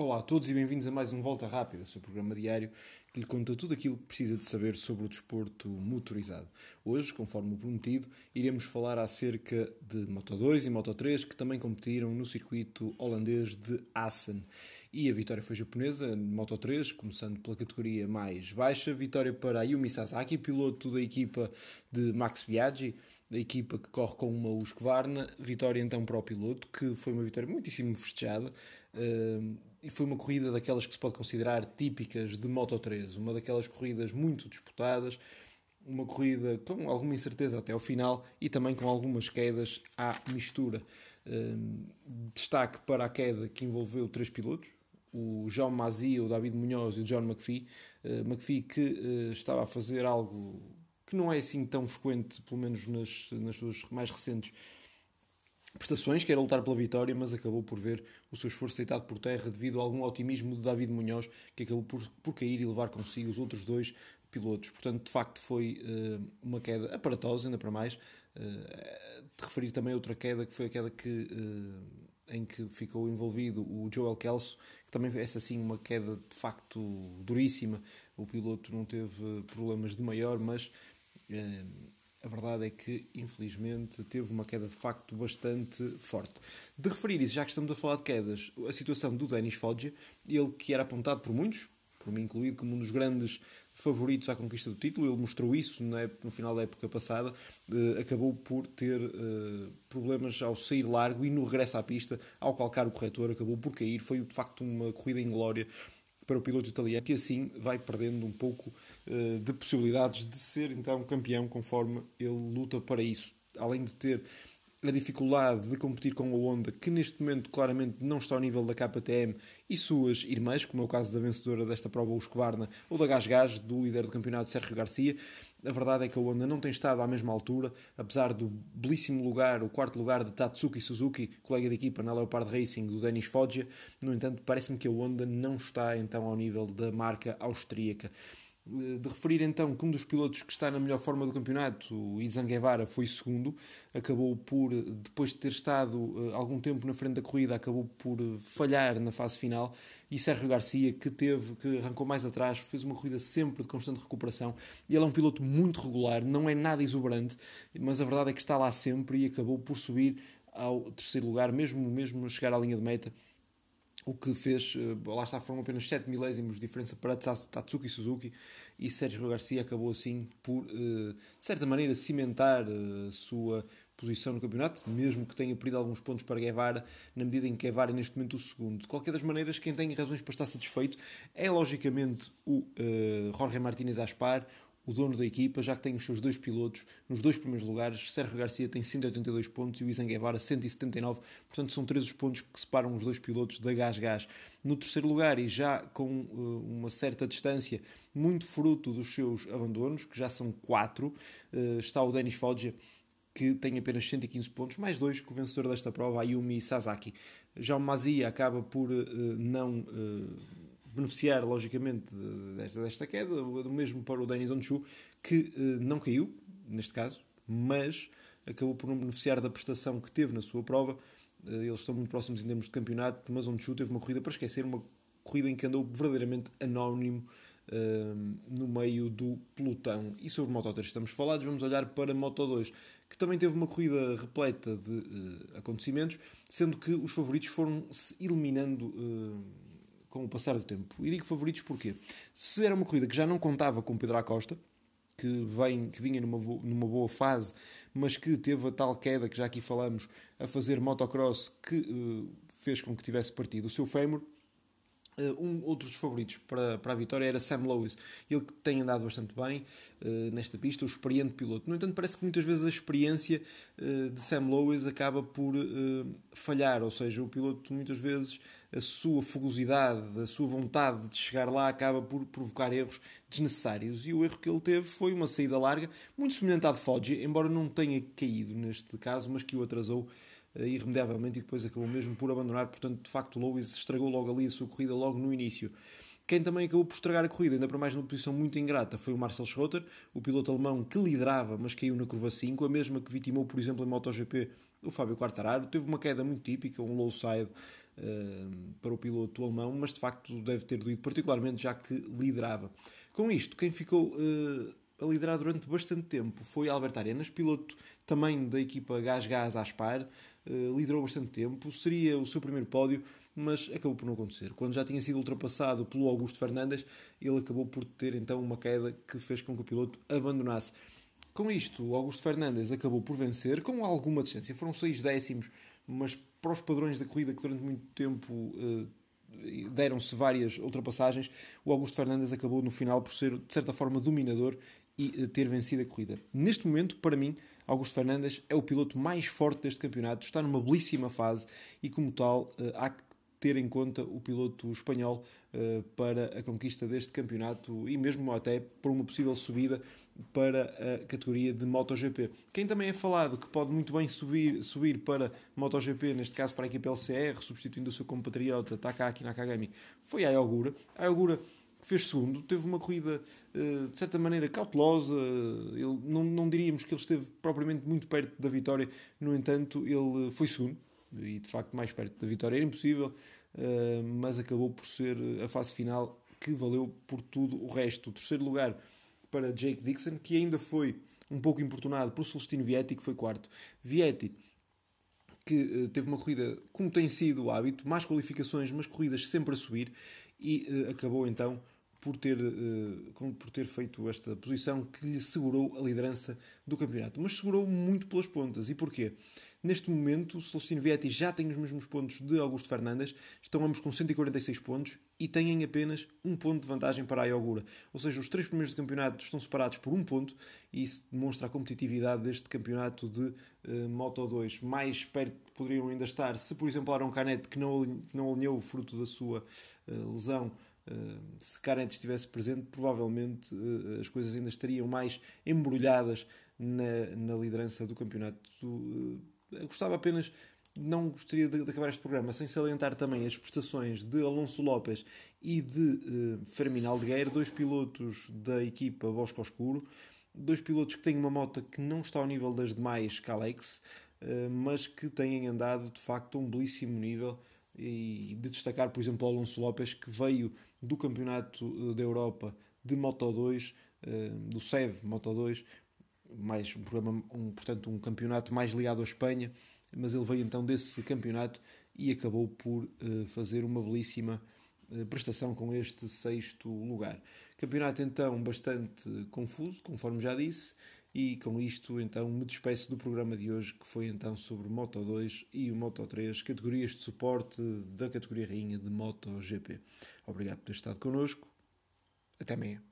Olá a todos e bem-vindos a mais um Volta Rápida, seu programa diário que lhe conta tudo aquilo que precisa de saber sobre o desporto motorizado. Hoje, conforme o prometido, iremos falar acerca de Moto 2 e Moto 3 que também competiram no circuito holandês de Assen. E a vitória foi japonesa, Moto 3, começando pela categoria mais baixa. Vitória para Ayumi Sasaki, piloto da equipa de Max Biaggi da equipa que corre com uma Husqvarna. Vitória então para o piloto, que foi uma vitória muitíssimo festejada. Uh, e foi uma corrida daquelas que se pode considerar típicas de Moto 3, uma daquelas corridas muito disputadas, uma corrida com alguma incerteza até ao final e também com algumas quedas à mistura. Uh, destaque para a queda que envolveu três pilotos, o João Mazia, o David Munhoz e o John McPhee. Uh, McPhee que uh, estava a fazer algo que não é assim tão frequente, pelo menos nas, nas suas mais recentes prestações, que era lutar pela vitória, mas acabou por ver o seu esforço deitado por terra devido a algum otimismo de David Munhoz, que acabou por, por cair e levar consigo os outros dois pilotos. Portanto, de facto, foi uh, uma queda aparatosa, ainda para mais. Uh, de referir também outra queda, que foi a queda que, uh, em que ficou envolvido o Joel Kelso, que também essa assim uma queda de facto duríssima. O piloto não teve problemas de maior, mas a verdade é que, infelizmente, teve uma queda de facto bastante forte. De referir isso, já que estamos a falar de quedas, a situação do Denis Foggia, ele que era apontado por muitos, por mim incluído, como um dos grandes favoritos à conquista do título, ele mostrou isso no final da época passada, eh, acabou por ter eh, problemas ao sair largo e no regresso à pista, ao calcar o corretor, acabou por cair. Foi de facto uma corrida em glória para o piloto italiano, que assim vai perdendo um pouco uh, de possibilidades de ser então campeão conforme ele luta para isso. Além de ter a dificuldade de competir com a Honda, que neste momento claramente não está ao nível da KTM e suas irmãs, como é o caso da vencedora desta prova, o Husqvarna, ou da Gasgas, do líder do campeonato, Sérgio Garcia. A verdade é que a Honda não tem estado à mesma altura, apesar do belíssimo lugar, o quarto lugar de Tatsuki Suzuki, colega de equipa na Leopard Racing, do Denis Foggia. No entanto, parece-me que a Honda não está então ao nível da marca austríaca de referir então que um dos pilotos que está na melhor forma do campeonato, o Izan Guevara, foi segundo, acabou por, depois de ter estado eh, algum tempo na frente da corrida, acabou por eh, falhar na fase final, e Sérgio Garcia, que teve, que arrancou mais atrás, fez uma corrida sempre de constante recuperação, ele é um piloto muito regular, não é nada exuberante, mas a verdade é que está lá sempre e acabou por subir ao terceiro lugar, mesmo, mesmo chegar à linha de meta, o que fez, eh, lá está, foram apenas 7 milésimos de diferença para Tatsuki Suzuki e Sérgio Garcia acabou assim por, eh, de certa maneira, cimentar a eh, sua posição no campeonato, mesmo que tenha perdido alguns pontos para Guevara, na medida em que Guevara é neste momento o segundo. De qualquer das maneiras, quem tem razões para estar satisfeito é logicamente o Jorge Martínez Aspar, o dono da equipa, já que tem os seus dois pilotos nos dois primeiros lugares. Sérgio Garcia tem 182 pontos e o Izan Guevara 179, portanto são três os pontos que separam os dois pilotos da Gás Gás. No terceiro lugar, e já com uh, uma certa distância, muito fruto dos seus abandonos, que já são quatro, uh, está o Denis Foggia, que tem apenas 115 pontos, mais dois que o vencedor desta prova, Ayumi Sasaki. Já o Mazia acaba por uh, não beneficiar, logicamente, desta, desta queda, do mesmo para o Denis Onchu, que uh, não caiu, neste caso, mas acabou por não beneficiar da prestação que teve na sua prova. Uh, eles estão muito próximos em termos de campeonato, mas Onchu teve uma corrida para esquecer, uma corrida em que andou verdadeiramente anónimo uh, no meio do pelotão. E sobre Moto 3 estamos falados, vamos olhar para Moto 2, que também teve uma corrida repleta de acontecimentos, sendo que os favoritos foram se eliminando com o passar do tempo. E digo favoritos porque se era uma corrida que já não contava com Pedro Acosta, que, vem, que vinha numa, numa boa fase, mas que teve a tal queda que já aqui falamos a fazer motocross que uh, fez com que tivesse partido o seu fémur, Uh, um, outro dos favoritos para, para a vitória era Sam Lewis, ele que tem andado bastante bem uh, nesta pista, o experiente piloto. No entanto, parece que muitas vezes a experiência de Sam Lewis acaba por falhar, ou seja, o piloto muitas vezes a sua fugosidade, a sua vontade de chegar lá acaba por provocar erros desnecessários. E o erro que ele teve foi uma saída larga, muito semelhante à de Foggia, embora não tenha caído neste caso, mas que o atrasou uh, irremediavelmente e depois acabou mesmo por abandonar. Portanto, de facto, Lewis estragou logo ali a sua corrida, logo no início. Quem também acabou por estragar a corrida, ainda para mais numa posição muito ingrata, foi o Marcel Schroeter, o piloto alemão que liderava, mas caiu na curva 5, a mesma que vitimou, por exemplo, em MotoGP o Fábio Quartararo. Teve uma queda muito típica, um low side, para o piloto alemão, mas de facto deve ter doído particularmente já que liderava. Com isto, quem ficou a liderar durante bastante tempo foi Albert Arenas, piloto também da equipa Gás Gás Aspar, uh, liderou bastante tempo, seria o seu primeiro pódio, mas acabou por não acontecer. Quando já tinha sido ultrapassado pelo Augusto Fernandes, ele acabou por ter então uma queda que fez com que o piloto abandonasse. Com isto, o Augusto Fernandes acabou por vencer com alguma distância, foram seis décimos, mas para os padrões da corrida que durante muito tempo uh, deram-se várias ultrapassagens, o Augusto Fernandes acabou no final por ser, de certa forma, dominador e uh, ter vencido a corrida. Neste momento, para mim, Augusto Fernandes é o piloto mais forte deste campeonato, está numa belíssima fase e, como tal, uh, há que ter em conta o piloto espanhol uh, para a conquista deste campeonato e mesmo até por uma possível subida para a categoria de MotoGP. Quem também é falado que pode muito bem subir, subir para MotoGP, neste caso para a equipe LCR, substituindo o seu compatriota Takaki Nakagami, foi a Ayogura. A Ayogura fez segundo, teve uma corrida eh, de certa maneira cautelosa, ele, não, não diríamos que ele esteve propriamente muito perto da vitória, no entanto, ele foi segundo, e de facto mais perto da vitória era impossível, eh, mas acabou por ser a fase final que valeu por tudo o resto. O terceiro lugar para Jake Dixon, que ainda foi um pouco importunado por Celestino Vietti, que foi quarto. Vietti, que uh, teve uma corrida como tem sido o hábito, mais qualificações, mas corridas sempre a subir, e acabou então por ter, por ter feito esta posição que lhe segurou a liderança do campeonato. Mas segurou muito pelas pontas. E porquê? Neste momento, o Celestino Vietti já tem os mesmos pontos de Augusto Fernandes, estão ambos com 146 pontos e têm apenas um ponto de vantagem para a Iogura. Ou seja, os três primeiros do campeonato estão separados por um ponto e isso demonstra a competitividade deste campeonato de uh, Moto 2. Mais perto poderiam ainda estar se, por exemplo, Aaron Canet, que não, não alinhou o fruto da sua uh, lesão, Uh, se Canet estivesse presente, provavelmente as coisas ainda estariam mais embrulhadas na, na liderança do campeonato. Gostava apenas, não gostaria de, de, acabar este programa sem salientar também as prestações de Alonso Lopes e de uh, Fermin Aldeguer, dois pilotos da equipa Bosco Oscuro, dois pilotos que têm uma moto que não está ao nível das demais Calex, uh, mas que têm andado de facto a um belíssimo nível e de destacar, por exemplo, Alonso Lopes, que veio do Campeonato eh, da Europa de Moto 2, do SEV Moto 2, mais um programa, um, portanto, um campeonato mais ligado à Espanha, mas ele veio então desse campeonato e acabou por uh, fazer uma belíssima uh, prestação com este sexto lugar. Campeonato então bastante confuso, conforme já disse, e com isto então me despeço do programa de hoje que foi então sobre Moto 2 e Moto 3, categorias de suporte da categoria rainha de MotoGP. Obrigado por ter estado connosco. Até amanhã.